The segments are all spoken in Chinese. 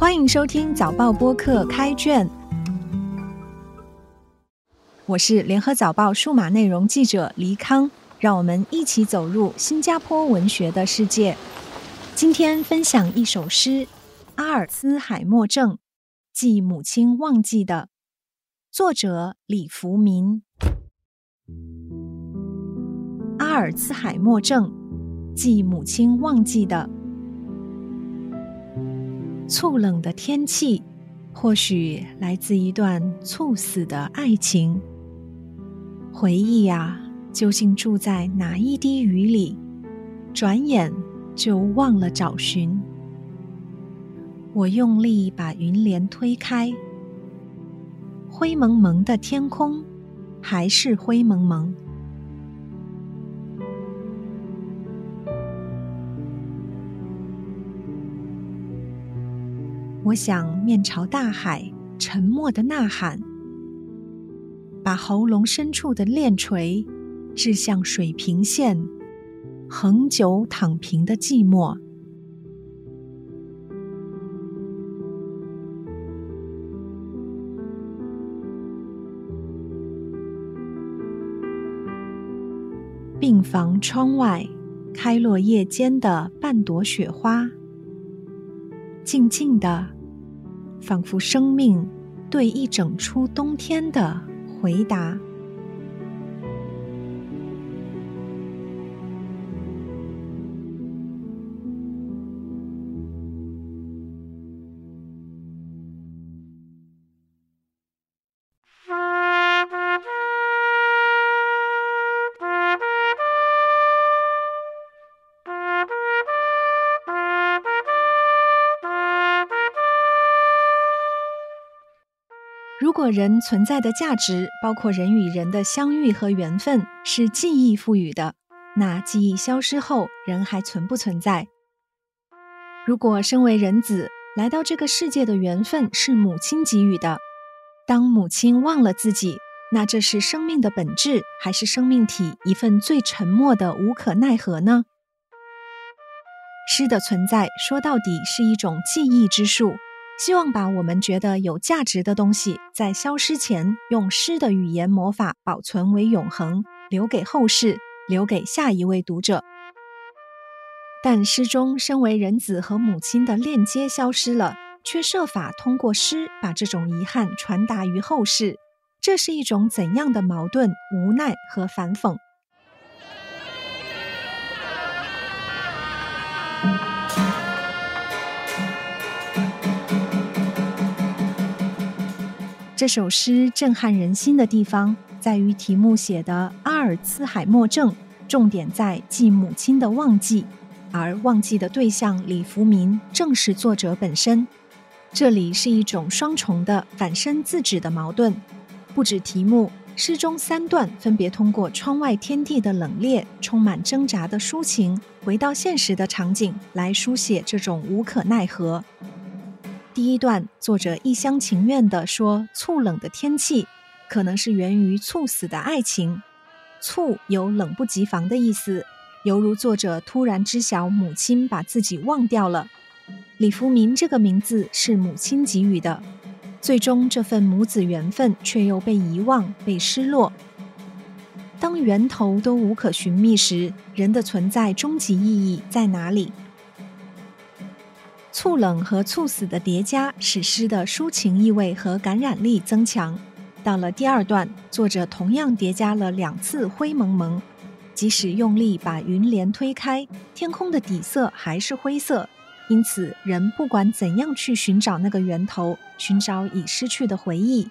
欢迎收听早报播客开卷，我是联合早报数码内容记者黎康，让我们一起走入新加坡文学的世界。今天分享一首诗《阿尔茨海默症》，记母亲忘记的，作者李福民。阿尔茨海默症，记母亲忘记的。猝冷的天气，或许来自一段猝死的爱情。回忆呀，究竟住在哪一滴雨里？转眼就忘了找寻。我用力把云帘推开，灰蒙蒙的天空还是灰蒙蒙。我想面朝大海，沉默的呐喊，把喉咙深处的链锤掷向水平线，恒久躺平的寂寞。病房窗外，开落叶间的半朵雪花。静静的，仿佛生命对一整出冬天的回答。如果人存在的价值，包括人与人的相遇和缘分，是记忆赋予的，那记忆消失后，人还存不存在？如果身为人子来到这个世界的缘分是母亲给予的，当母亲忘了自己，那这是生命的本质，还是生命体一份最沉默的无可奈何呢？诗的存在，说到底是一种记忆之术。希望把我们觉得有价值的东西，在消失前，用诗的语言魔法保存为永恒，留给后世，留给下一位读者。但诗中身为人子和母亲的链接消失了，却设法通过诗把这种遗憾传达于后世，这是一种怎样的矛盾、无奈和反讽？这首诗震撼人心的地方，在于题目写的阿尔茨海默症，重点在记母亲的忘记，而忘记的对象李福民正是作者本身。这里是一种双重的反身自指的矛盾。不止题目，诗中三段分别通过窗外天地的冷冽、充满挣扎的抒情，回到现实的场景来书写这种无可奈何。第一段，作者一厢情愿地说：“猝冷的天气，可能是源于猝死的爱情。猝有冷不及防的意思，犹如作者突然知晓母亲把自己忘掉了。李福民这个名字是母亲给予的，最终这份母子缘分却又被遗忘、被失落。当源头都无可寻觅时，人的存在终极意义在哪里？”猝冷和猝死的叠加，使诗的抒情意味和感染力增强。到了第二段，作者同样叠加了两次灰蒙蒙，即使用力把云帘推开，天空的底色还是灰色。因此，人不管怎样去寻找那个源头，寻找已失去的回忆，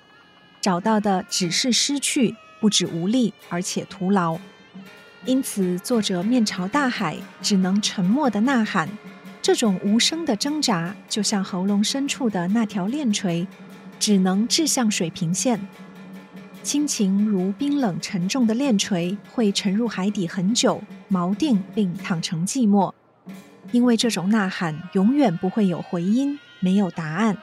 找到的只是失去，不止无力，而且徒劳。因此，作者面朝大海，只能沉默的呐喊。这种无声的挣扎，就像喉咙深处的那条链锤，只能掷向水平线。亲情如冰冷沉重的链锤，会沉入海底很久，锚定并躺成寂寞。因为这种呐喊永远不会有回音，没有答案。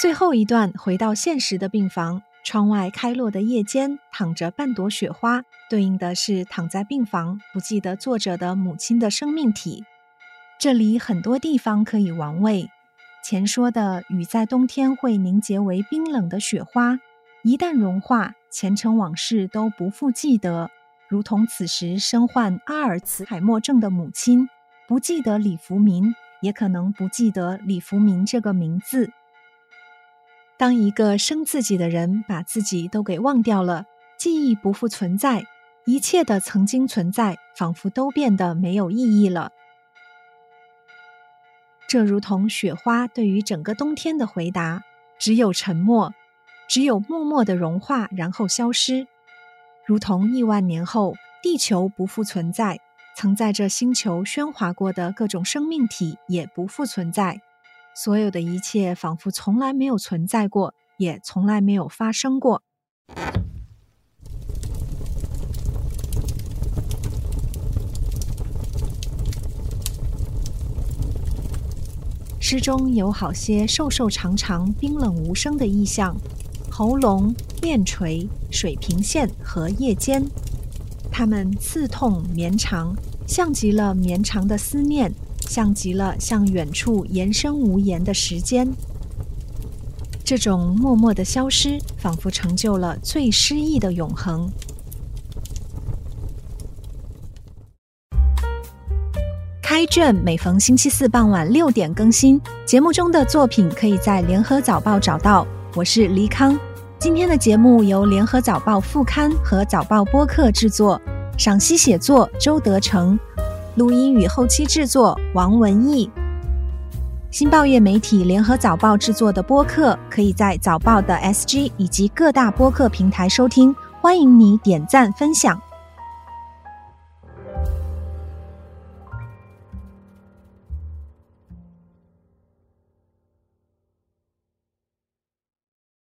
最后一段，回到现实的病房。窗外开落的夜间，躺。着半朵雪花，对应的是躺在病房不记得作者的母亲的生命体。这里很多地方可以玩味。前说的雨在冬天会凝结为冰冷的雪花，一旦融化，前尘往事都不复记得，如同此时身患阿尔茨海默症的母亲，不记得李福民，也可能不记得李福民这个名字。当一个生自己的人把自己都给忘掉了，记忆不复存在，一切的曾经存在，仿佛都变得没有意义了。这如同雪花对于整个冬天的回答：只有沉默，只有默默的融化，然后消失。如同亿万年后，地球不复存在，曾在这星球喧哗过的各种生命体也不复存在。所有的一切仿佛从来没有存在过，也从来没有发生过。诗中有好些瘦瘦长长、冰冷无声的意象：喉咙、面垂、水平线和夜间。它们刺痛绵长，像极了绵长的思念。像极了向远处延伸无言的时间，这种默默的消失，仿佛成就了最诗意的永恒。开卷每逢星期四傍晚六点更新，节目中的作品可以在联合早报找到。我是黎康，今天的节目由联合早报副刊和早报播客制作，赏析写作周德成。录音与后期制作王文义，新报业媒体联合早报制作的播客，可以在早报的 SG 以及各大播客平台收听，欢迎你点赞分享。